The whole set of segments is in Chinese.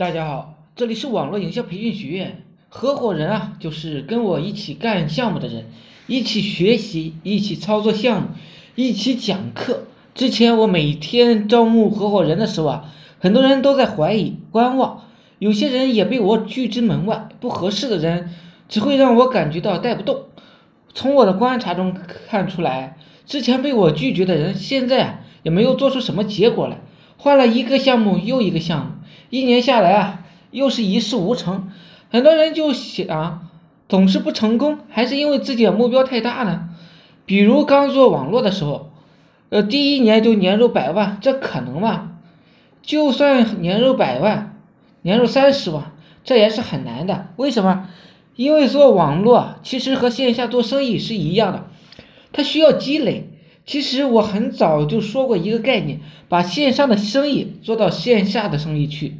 大家好，这里是网络营销培训学院。合伙人啊，就是跟我一起干项目的人，一起学习，一起操作项目，一起讲课。之前我每天招募合伙人的时候啊，很多人都在怀疑、观望，有些人也被我拒之门外。不合适的人，只会让我感觉到带不动。从我的观察中看出来，之前被我拒绝的人，现在啊也没有做出什么结果来，换了一个项目又一个项目。一年下来啊，又是一事无成，很多人就想，总是不成功，还是因为自己的目标太大呢？比如刚做网络的时候，呃，第一年就年入百万，这可能吗？就算年入百万，年入三十万，这也是很难的。为什么？因为做网络其实和线下做生意是一样的，它需要积累。其实我很早就说过一个概念，把线上的生意做到线下的生意去，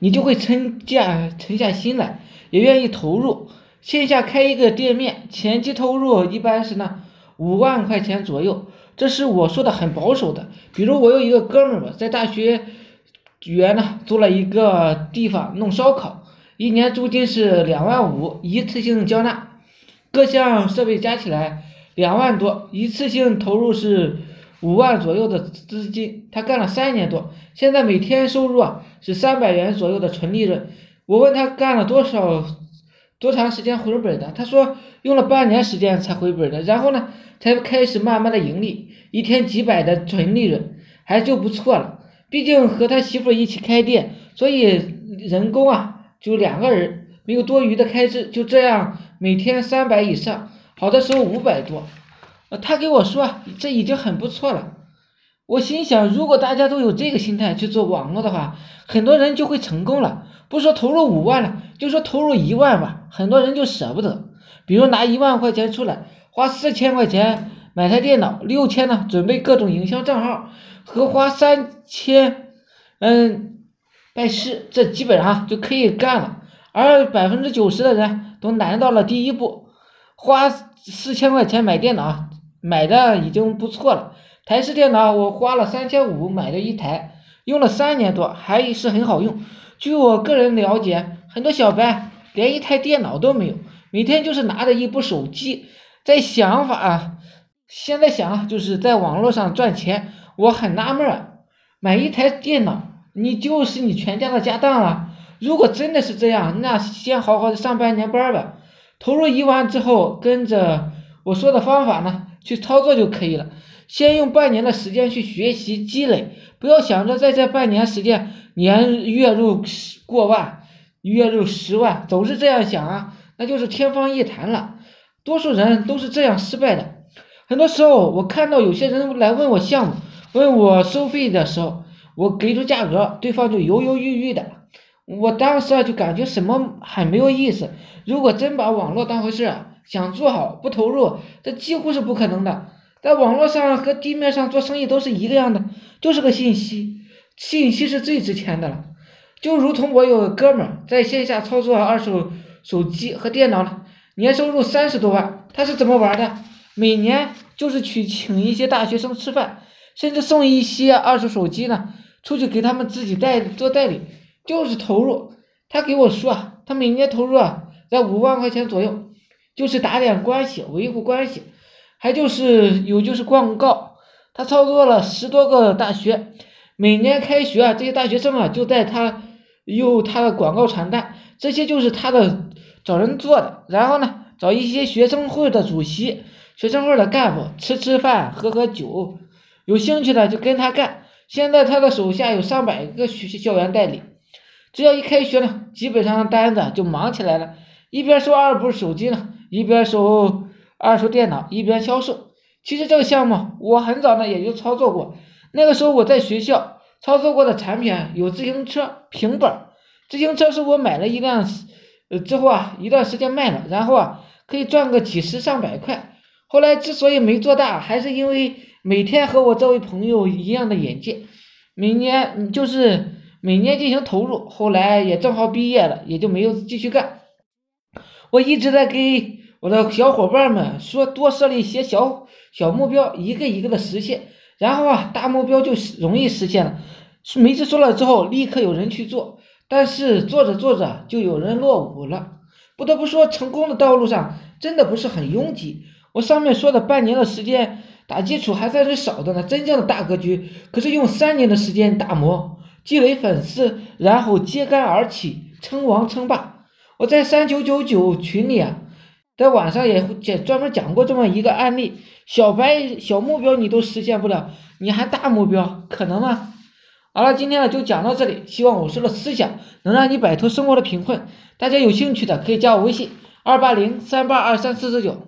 你就会沉下沉下心来，也愿意投入。线下开一个店面，前期投入一般是呢五万块钱左右，这是我说的很保守的。比如我有一个哥们儿吧，在大学园呢租了一个地方弄烧烤，一年租金是两万五，一次性交纳，各项设备加起来。两万多，一次性投入是五万左右的资金，他干了三年多，现在每天收入啊是三百元左右的纯利润。我问他干了多少多长时间回本的，他说用了半年时间才回本的，然后呢才开始慢慢的盈利，一天几百的纯利润还就不错了。毕竟和他媳妇一起开店，所以人工啊就两个人，没有多余的开支，就这样每天三百以上。好的时候五百多，呃，他给我说这已经很不错了。我心想，如果大家都有这个心态去做网络的话，很多人就会成功了。不说投入五万了，就说投入一万吧，很多人就舍不得。比如拿一万块钱出来，花四千块钱买台电脑，六千呢准备各种营销账号，和花三千，嗯，拜师，这基本上就可以干了。而百分之九十的人都难到了第一步。花四千块钱买电脑，买的已经不错了。台式电脑我花了三千五买了一台，用了三年多，还是很好用。据我个人了解，很多小白连一台电脑都没有，每天就是拿着一部手机，在想法，现在想就是在网络上赚钱。我很纳闷儿，买一台电脑，你就是你全家的家当了。如果真的是这样，那先好好的上半年班吧。投入一万之后，跟着我说的方法呢去操作就可以了。先用半年的时间去学习积累，不要想着在这半年时间年月入过万，月入十万，总是这样想啊，那就是天方夜谭了。多数人都是这样失败的。很多时候，我看到有些人来问我项目，问我收费的时候，我给出价格，对方就犹犹豫豫的。我当时啊就感觉什么很没有意思。如果真把网络当回事，想做好不投入，这几乎是不可能的。在网络上和地面上做生意都是一个样的，就是个信息，信息是最值钱的了。就如同我有个哥们儿在线下操作二手手机和电脑呢，年收入三十多万。他是怎么玩的？每年就是去请一些大学生吃饭，甚至送一些二手手机呢，出去给他们自己代做代理。就是投入，他给我说啊，他每年投入啊在五万块钱左右，就是打点关系，维护关系，还就是有就是广告，他操作了十多个大学，每年开学啊，这些大学生啊就在他用他的广告传单，这些就是他的找人做的，然后呢找一些学生会的主席、学生会的干部吃吃饭、喝喝酒，有兴趣的就跟他干。现在他的手下有上百个学校园代理。只要一开学呢，基本上单子就忙起来了，一边收二部手机呢，一边收二手电脑，一边销售。其实这个项目我很早呢也就操作过，那个时候我在学校操作过的产品有自行车、平板。自行车是我买了一辆，呃之后啊一段时间卖了，然后啊可以赚个几十上百块。后来之所以没做大，还是因为每天和我这位朋友一样的眼界，每年就是。每年进行投入，后来也正好毕业了，也就没有继续干。我一直在给我的小伙伴们说，多设立一些小小目标，一个一个的实现，然后啊，大目标就容易实现了。每次说了之后，立刻有人去做，但是做着做着就有人落伍了。不得不说，成功的道路上真的不是很拥挤。我上面说的半年的时间打基础还算是少的呢，真正的大格局可是用三年的时间打磨、积累粉丝，然后揭竿而起，称王称霸。我在三九九九群里啊，在晚上也讲专门讲过这么一个案例：小白小目标你都实现不了，你还大目标可能吗？好了，今天呢就讲到这里，希望我说的思想能让你摆脱生活的贫困。大家有兴趣的可以加我微信二八零三八二三四四九。